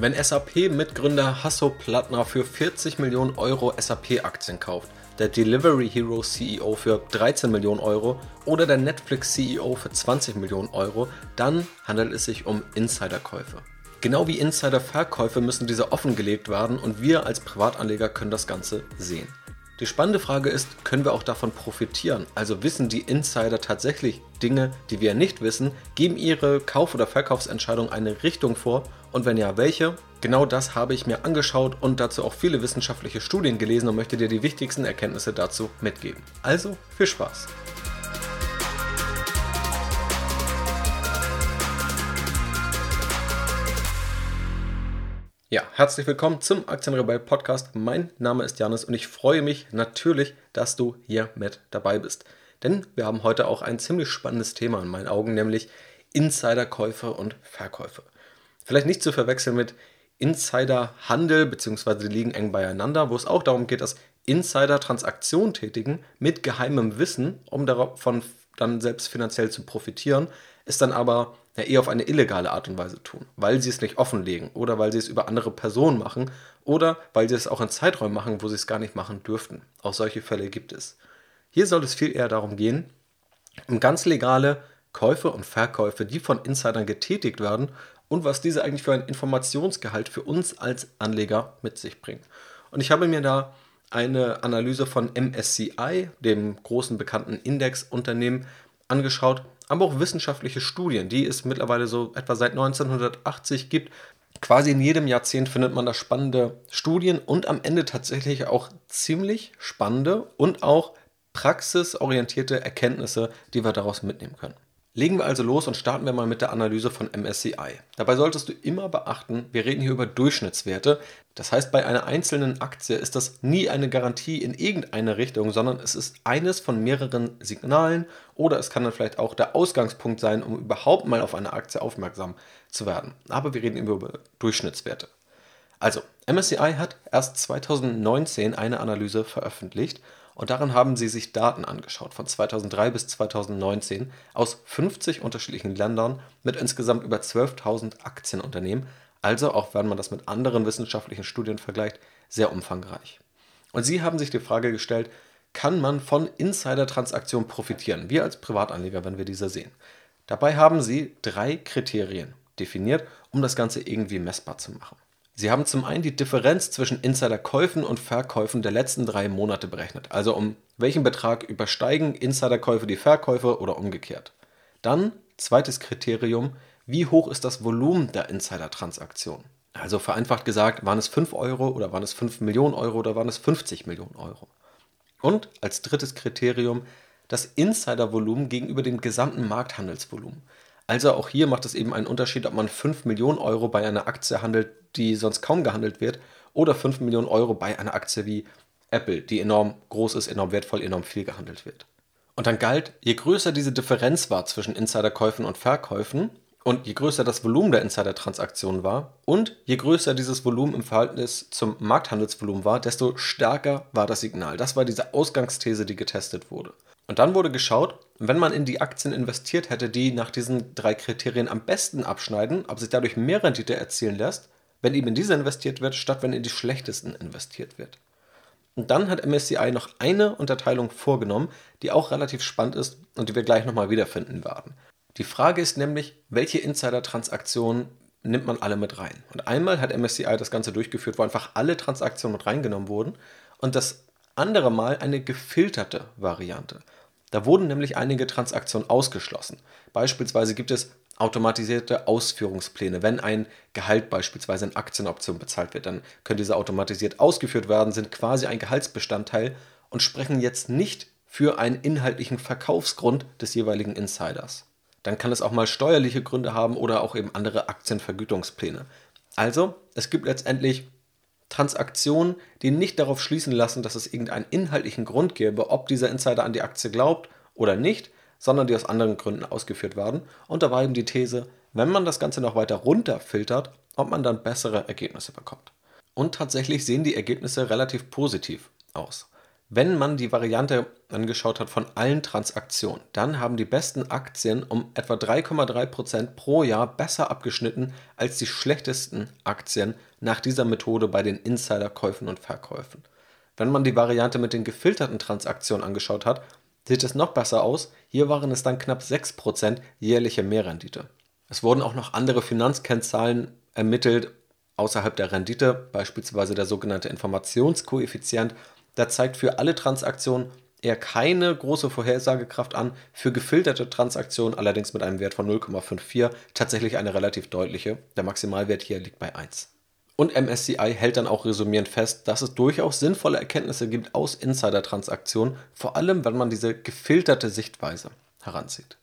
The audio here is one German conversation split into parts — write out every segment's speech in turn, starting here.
Wenn SAP-Mitgründer Hasso Plattner für 40 Millionen Euro SAP-Aktien kauft, der Delivery Hero CEO für 13 Millionen Euro oder der Netflix CEO für 20 Millionen Euro, dann handelt es sich um Insiderkäufe. Genau wie Insiderverkäufe müssen diese offengelegt werden und wir als Privatanleger können das Ganze sehen. Die spannende Frage ist, können wir auch davon profitieren? Also wissen die Insider tatsächlich Dinge, die wir nicht wissen, geben ihre Kauf- oder Verkaufsentscheidung eine Richtung vor und wenn ja, welche? Genau das habe ich mir angeschaut und dazu auch viele wissenschaftliche Studien gelesen und möchte dir die wichtigsten Erkenntnisse dazu mitgeben. Also viel Spaß! Ja, herzlich willkommen zum Aktienrebell Podcast. Mein Name ist Janis und ich freue mich natürlich, dass du hier mit dabei bist. Denn wir haben heute auch ein ziemlich spannendes Thema in meinen Augen, nämlich Insiderkäufe und Verkäufe. Vielleicht nicht zu verwechseln mit Insiderhandel, beziehungsweise die liegen eng beieinander, wo es auch darum geht, dass Insider Transaktionen tätigen mit geheimem Wissen, um davon dann selbst finanziell zu profitieren, ist dann aber ja, eher auf eine illegale Art und Weise tun, weil sie es nicht offenlegen oder weil sie es über andere Personen machen oder weil sie es auch in Zeiträumen machen, wo sie es gar nicht machen dürften. Auch solche Fälle gibt es. Hier soll es viel eher darum gehen, um ganz legale Käufe und Verkäufe, die von Insidern getätigt werden und was diese eigentlich für ein Informationsgehalt für uns als Anleger mit sich bringen. Und ich habe mir da eine Analyse von MSCI, dem großen bekannten Indexunternehmen, angeschaut, aber auch wissenschaftliche Studien, die es mittlerweile so etwa seit 1980 gibt. Quasi in jedem Jahrzehnt findet man da spannende Studien und am Ende tatsächlich auch ziemlich spannende und auch praxisorientierte Erkenntnisse, die wir daraus mitnehmen können. Legen wir also los und starten wir mal mit der Analyse von MSCI. Dabei solltest du immer beachten, wir reden hier über Durchschnittswerte. Das heißt, bei einer einzelnen Aktie ist das nie eine Garantie in irgendeine Richtung, sondern es ist eines von mehreren Signalen oder es kann dann vielleicht auch der Ausgangspunkt sein, um überhaupt mal auf eine Aktie aufmerksam zu werden. Aber wir reden immer über Durchschnittswerte. Also, MSCI hat erst 2019 eine Analyse veröffentlicht und darin haben sie sich Daten angeschaut von 2003 bis 2019 aus 50 unterschiedlichen Ländern mit insgesamt über 12.000 Aktienunternehmen, also auch wenn man das mit anderen wissenschaftlichen Studien vergleicht, sehr umfangreich. Und sie haben sich die Frage gestellt, kann man von Insider-Transaktionen profitieren, wir als Privatanleger, wenn wir diese sehen. Dabei haben sie drei Kriterien definiert, um das Ganze irgendwie messbar zu machen. Sie haben zum einen die Differenz zwischen Insiderkäufen und Verkäufen der letzten drei Monate berechnet, also um welchen Betrag übersteigen Insiderkäufe die Verkäufe oder umgekehrt. Dann, zweites Kriterium, wie hoch ist das Volumen der Insider-Transaktion? Also vereinfacht gesagt, waren es 5 Euro oder waren es 5 Millionen Euro oder waren es 50 Millionen Euro? Und als drittes Kriterium das Insidervolumen gegenüber dem gesamten Markthandelsvolumen. Also auch hier macht es eben einen Unterschied, ob man 5 Millionen Euro bei einer Aktie handelt, die sonst kaum gehandelt wird, oder 5 Millionen Euro bei einer Aktie wie Apple, die enorm groß ist, enorm wertvoll, enorm viel gehandelt wird. Und dann galt, je größer diese Differenz war zwischen Insiderkäufen und Verkäufen und je größer das Volumen der Insider-Transaktionen war und je größer dieses Volumen im Verhältnis zum Markthandelsvolumen war, desto stärker war das Signal. Das war diese Ausgangsthese, die getestet wurde. Und dann wurde geschaut, wenn man in die Aktien investiert hätte, die nach diesen drei Kriterien am besten abschneiden, ob sich dadurch mehr Rendite erzielen lässt, wenn eben in diese investiert wird, statt wenn in die schlechtesten investiert wird. Und dann hat MSCI noch eine Unterteilung vorgenommen, die auch relativ spannend ist und die wir gleich nochmal wiederfinden werden. Die Frage ist nämlich, welche Insider-Transaktionen nimmt man alle mit rein? Und einmal hat MSCI das Ganze durchgeführt, wo einfach alle Transaktionen mit reingenommen wurden und das andere Mal eine gefilterte Variante. Da wurden nämlich einige Transaktionen ausgeschlossen. Beispielsweise gibt es automatisierte Ausführungspläne. Wenn ein Gehalt beispielsweise in Aktienoptionen bezahlt wird, dann können diese automatisiert ausgeführt werden, sind quasi ein Gehaltsbestandteil und sprechen jetzt nicht für einen inhaltlichen Verkaufsgrund des jeweiligen Insiders. Dann kann es auch mal steuerliche Gründe haben oder auch eben andere Aktienvergütungspläne. Also, es gibt letztendlich Transaktionen, die nicht darauf schließen lassen, dass es irgendeinen inhaltlichen Grund gäbe, ob dieser Insider an die Aktie glaubt oder nicht, sondern die aus anderen Gründen ausgeführt werden. Und da war eben die These, wenn man das Ganze noch weiter runterfiltert, ob man dann bessere Ergebnisse bekommt. Und tatsächlich sehen die Ergebnisse relativ positiv aus. Wenn man die Variante angeschaut hat von allen Transaktionen, dann haben die besten Aktien um etwa 3,3% pro Jahr besser abgeschnitten als die schlechtesten Aktien nach dieser Methode bei den Insiderkäufen und Verkäufen. Wenn man die Variante mit den gefilterten Transaktionen angeschaut hat, sieht es noch besser aus. Hier waren es dann knapp 6% jährliche Mehrrendite. Es wurden auch noch andere Finanzkennzahlen ermittelt außerhalb der Rendite, beispielsweise der sogenannte Informationskoeffizient der zeigt für alle Transaktionen eher keine große Vorhersagekraft an, für gefilterte Transaktionen allerdings mit einem Wert von 0,54 tatsächlich eine relativ deutliche. Der Maximalwert hier liegt bei 1. Und MSCI hält dann auch resümierend fest, dass es durchaus sinnvolle Erkenntnisse gibt aus Insider-Transaktionen, vor allem wenn man diese gefilterte Sichtweise heranzieht.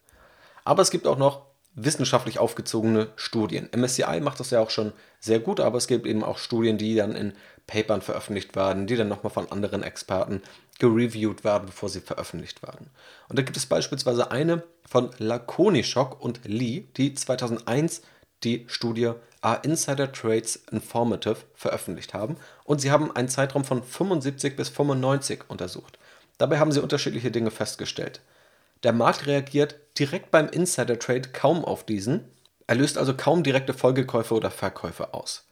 Aber es gibt auch noch wissenschaftlich aufgezogene Studien. MSCI macht das ja auch schon sehr gut, aber es gibt eben auch Studien, die dann in Papern veröffentlicht werden, die dann nochmal von anderen Experten gereviewt werden, bevor sie veröffentlicht werden. Und da gibt es beispielsweise eine von Lakonishok und Lee, die 2001 die Studie Are Insider Trades Informative veröffentlicht haben und sie haben einen Zeitraum von 75 bis 95 untersucht. Dabei haben sie unterschiedliche Dinge festgestellt. Der Markt reagiert direkt beim Insider Trade kaum auf diesen, er löst also kaum direkte Folgekäufe oder Verkäufe aus.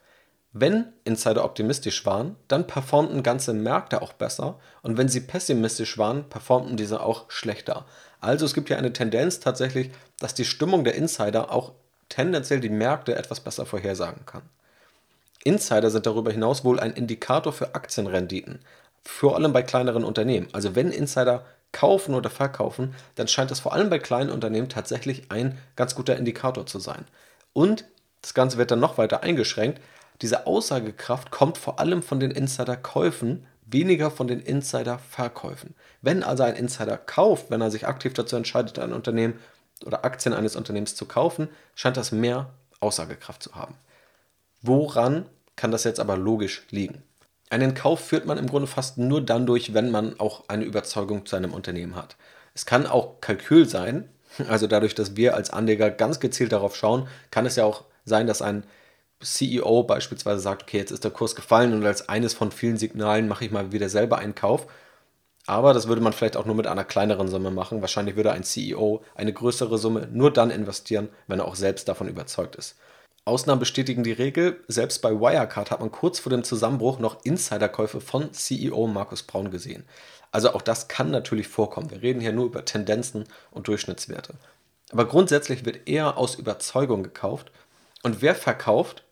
Wenn Insider optimistisch waren, dann performten ganze Märkte auch besser und wenn sie pessimistisch waren, performten diese auch schlechter. Also es gibt hier eine Tendenz tatsächlich, dass die Stimmung der Insider auch tendenziell die Märkte etwas besser vorhersagen kann. Insider sind darüber hinaus wohl ein Indikator für Aktienrenditen, vor allem bei kleineren Unternehmen. Also wenn Insider kaufen oder verkaufen, dann scheint das vor allem bei kleinen Unternehmen tatsächlich ein ganz guter Indikator zu sein. Und das Ganze wird dann noch weiter eingeschränkt, diese Aussagekraft kommt vor allem von den Insiderkäufen, weniger von den Insiderverkäufen. Wenn also ein Insider kauft, wenn er sich aktiv dazu entscheidet, ein Unternehmen oder Aktien eines Unternehmens zu kaufen, scheint das mehr Aussagekraft zu haben. Woran kann das jetzt aber logisch liegen? Einen Kauf führt man im Grunde fast nur dann durch, wenn man auch eine Überzeugung zu einem Unternehmen hat. Es kann auch Kalkül sein, also dadurch, dass wir als Anleger ganz gezielt darauf schauen, kann es ja auch sein, dass ein CEO beispielsweise sagt, okay, jetzt ist der Kurs gefallen und als eines von vielen Signalen mache ich mal wieder selber einen Kauf. Aber das würde man vielleicht auch nur mit einer kleineren Summe machen. Wahrscheinlich würde ein CEO eine größere Summe nur dann investieren, wenn er auch selbst davon überzeugt ist. Ausnahmen bestätigen die Regel. Selbst bei Wirecard hat man kurz vor dem Zusammenbruch noch Insiderkäufe von CEO Markus Braun gesehen. Also auch das kann natürlich vorkommen. Wir reden hier nur über Tendenzen und Durchschnittswerte. Aber grundsätzlich wird eher aus Überzeugung gekauft. Und wer verkauft,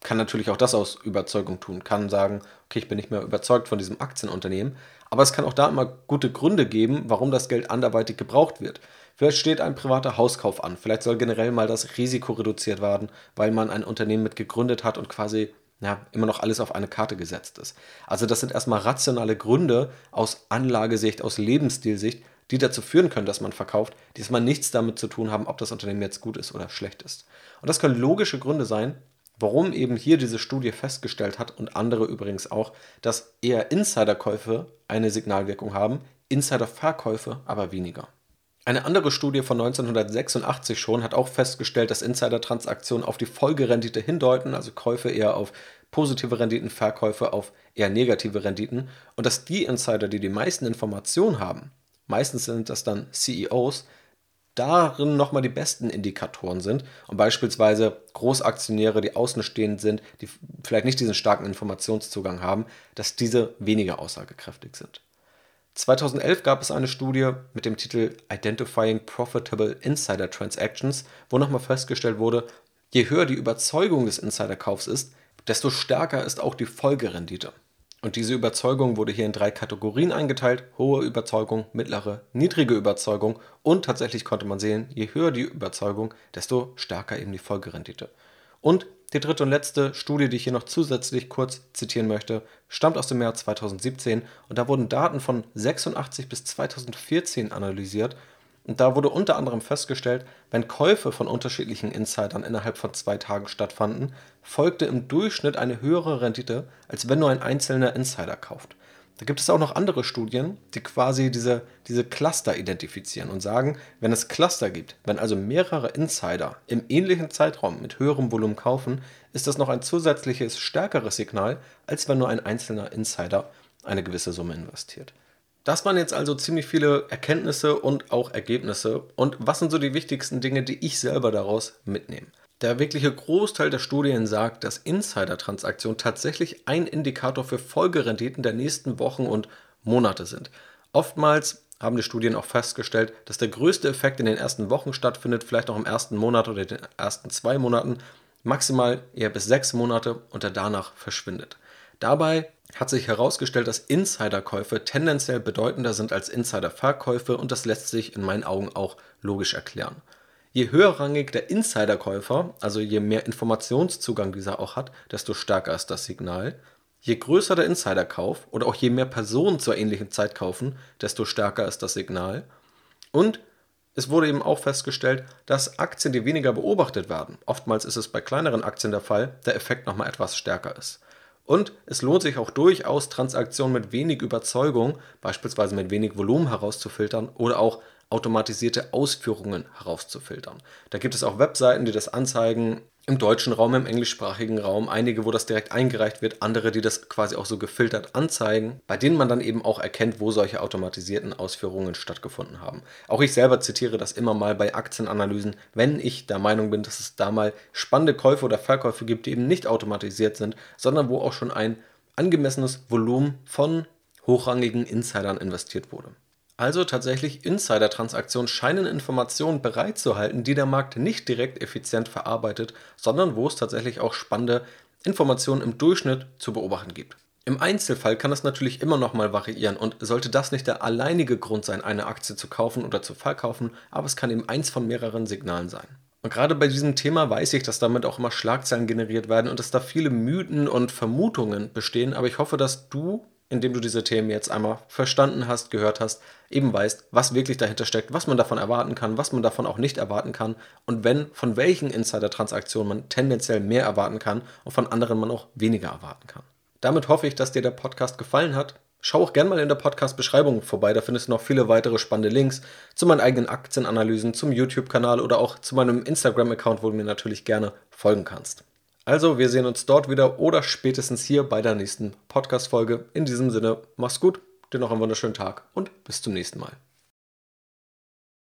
kann natürlich auch das aus Überzeugung tun, kann sagen, okay, ich bin nicht mehr überzeugt von diesem Aktienunternehmen, aber es kann auch da immer gute Gründe geben, warum das Geld anderweitig gebraucht wird. Vielleicht steht ein privater Hauskauf an, vielleicht soll generell mal das Risiko reduziert werden, weil man ein Unternehmen mit gegründet hat und quasi ja, immer noch alles auf eine Karte gesetzt ist. Also das sind erstmal rationale Gründe aus Anlagesicht, aus Lebensstilsicht, die dazu führen können, dass man verkauft, die erstmal nichts damit zu tun haben, ob das Unternehmen jetzt gut ist oder schlecht ist. Und das können logische Gründe sein, Warum eben hier diese Studie festgestellt hat und andere übrigens auch, dass eher Insiderkäufe eine Signalwirkung haben, Insiderverkäufe aber weniger. Eine andere Studie von 1986 schon hat auch festgestellt, dass Insider-Transaktionen auf die Folgerendite hindeuten, also Käufe eher auf positive Renditen, Verkäufe auf eher negative Renditen und dass die Insider, die die meisten Informationen haben, meistens sind das dann CEOs, darin nochmal die besten Indikatoren sind und beispielsweise Großaktionäre, die außenstehend sind, die vielleicht nicht diesen starken Informationszugang haben, dass diese weniger aussagekräftig sind. 2011 gab es eine Studie mit dem Titel Identifying Profitable Insider Transactions, wo nochmal festgestellt wurde, je höher die Überzeugung des Insiderkaufs ist, desto stärker ist auch die Folgerendite. Und diese Überzeugung wurde hier in drei Kategorien eingeteilt: hohe Überzeugung, mittlere, niedrige Überzeugung und tatsächlich konnte man sehen, je höher die Überzeugung, desto stärker eben die Folgerendite. Und die dritte und letzte Studie, die ich hier noch zusätzlich kurz zitieren möchte, stammt aus dem Jahr 2017 und da wurden Daten von 86 bis 2014 analysiert und da wurde unter anderem festgestellt, wenn Käufe von unterschiedlichen Insidern innerhalb von zwei Tagen stattfanden, folgte im Durchschnitt eine höhere Rendite, als wenn nur ein einzelner Insider kauft. Da gibt es auch noch andere Studien, die quasi diese, diese Cluster identifizieren und sagen, wenn es Cluster gibt, wenn also mehrere Insider im ähnlichen Zeitraum mit höherem Volumen kaufen, ist das noch ein zusätzliches, stärkeres Signal, als wenn nur ein einzelner Insider eine gewisse Summe investiert. Das waren jetzt also ziemlich viele Erkenntnisse und auch Ergebnisse. Und was sind so die wichtigsten Dinge, die ich selber daraus mitnehme? Der wirkliche Großteil der Studien sagt, dass Insider-Transaktionen tatsächlich ein Indikator für Folgerenditen der nächsten Wochen und Monate sind. Oftmals haben die Studien auch festgestellt, dass der größte Effekt in den ersten Wochen stattfindet, vielleicht auch im ersten Monat oder den ersten zwei Monaten, maximal eher bis sechs Monate und der danach verschwindet. Dabei hat sich herausgestellt, dass Insiderkäufe tendenziell bedeutender sind als Insiderverkäufe und das lässt sich in meinen Augen auch logisch erklären. Je höherrangig der Insiderkäufer, also je mehr Informationszugang dieser auch hat, desto stärker ist das Signal. Je größer der Insiderkauf oder auch je mehr Personen zur ähnlichen Zeit kaufen, desto stärker ist das Signal. Und es wurde eben auch festgestellt, dass Aktien, die weniger beobachtet werden, oftmals ist es bei kleineren Aktien der Fall, der Effekt nochmal etwas stärker ist. Und es lohnt sich auch durchaus, Transaktionen mit wenig Überzeugung, beispielsweise mit wenig Volumen herauszufiltern oder auch automatisierte Ausführungen herauszufiltern. Da gibt es auch Webseiten, die das anzeigen, im deutschen Raum, im englischsprachigen Raum, einige, wo das direkt eingereicht wird, andere, die das quasi auch so gefiltert anzeigen, bei denen man dann eben auch erkennt, wo solche automatisierten Ausführungen stattgefunden haben. Auch ich selber zitiere das immer mal bei Aktienanalysen, wenn ich der Meinung bin, dass es da mal spannende Käufe oder Verkäufe gibt, die eben nicht automatisiert sind, sondern wo auch schon ein angemessenes Volumen von hochrangigen Insidern investiert wurde. Also tatsächlich Insider-Transaktionen scheinen Informationen bereitzuhalten, die der Markt nicht direkt effizient verarbeitet, sondern wo es tatsächlich auch spannende Informationen im Durchschnitt zu beobachten gibt. Im Einzelfall kann es natürlich immer noch mal variieren und sollte das nicht der alleinige Grund sein, eine Aktie zu kaufen oder zu verkaufen, aber es kann eben eins von mehreren Signalen sein. Und gerade bei diesem Thema weiß ich, dass damit auch immer Schlagzeilen generiert werden und dass da viele Mythen und Vermutungen bestehen, aber ich hoffe, dass du indem du diese Themen jetzt einmal verstanden hast, gehört hast, eben weißt, was wirklich dahinter steckt, was man davon erwarten kann, was man davon auch nicht erwarten kann und wenn, von welchen Insider-Transaktionen man tendenziell mehr erwarten kann und von anderen man auch weniger erwarten kann. Damit hoffe ich, dass dir der Podcast gefallen hat. Schau auch gerne mal in der Podcast-Beschreibung vorbei, da findest du noch viele weitere spannende Links zu meinen eigenen Aktienanalysen, zum YouTube-Kanal oder auch zu meinem Instagram-Account, wo du mir natürlich gerne folgen kannst. Also, wir sehen uns dort wieder oder spätestens hier bei der nächsten Podcast-Folge. In diesem Sinne, mach's gut, dir noch einen wunderschönen Tag und bis zum nächsten Mal.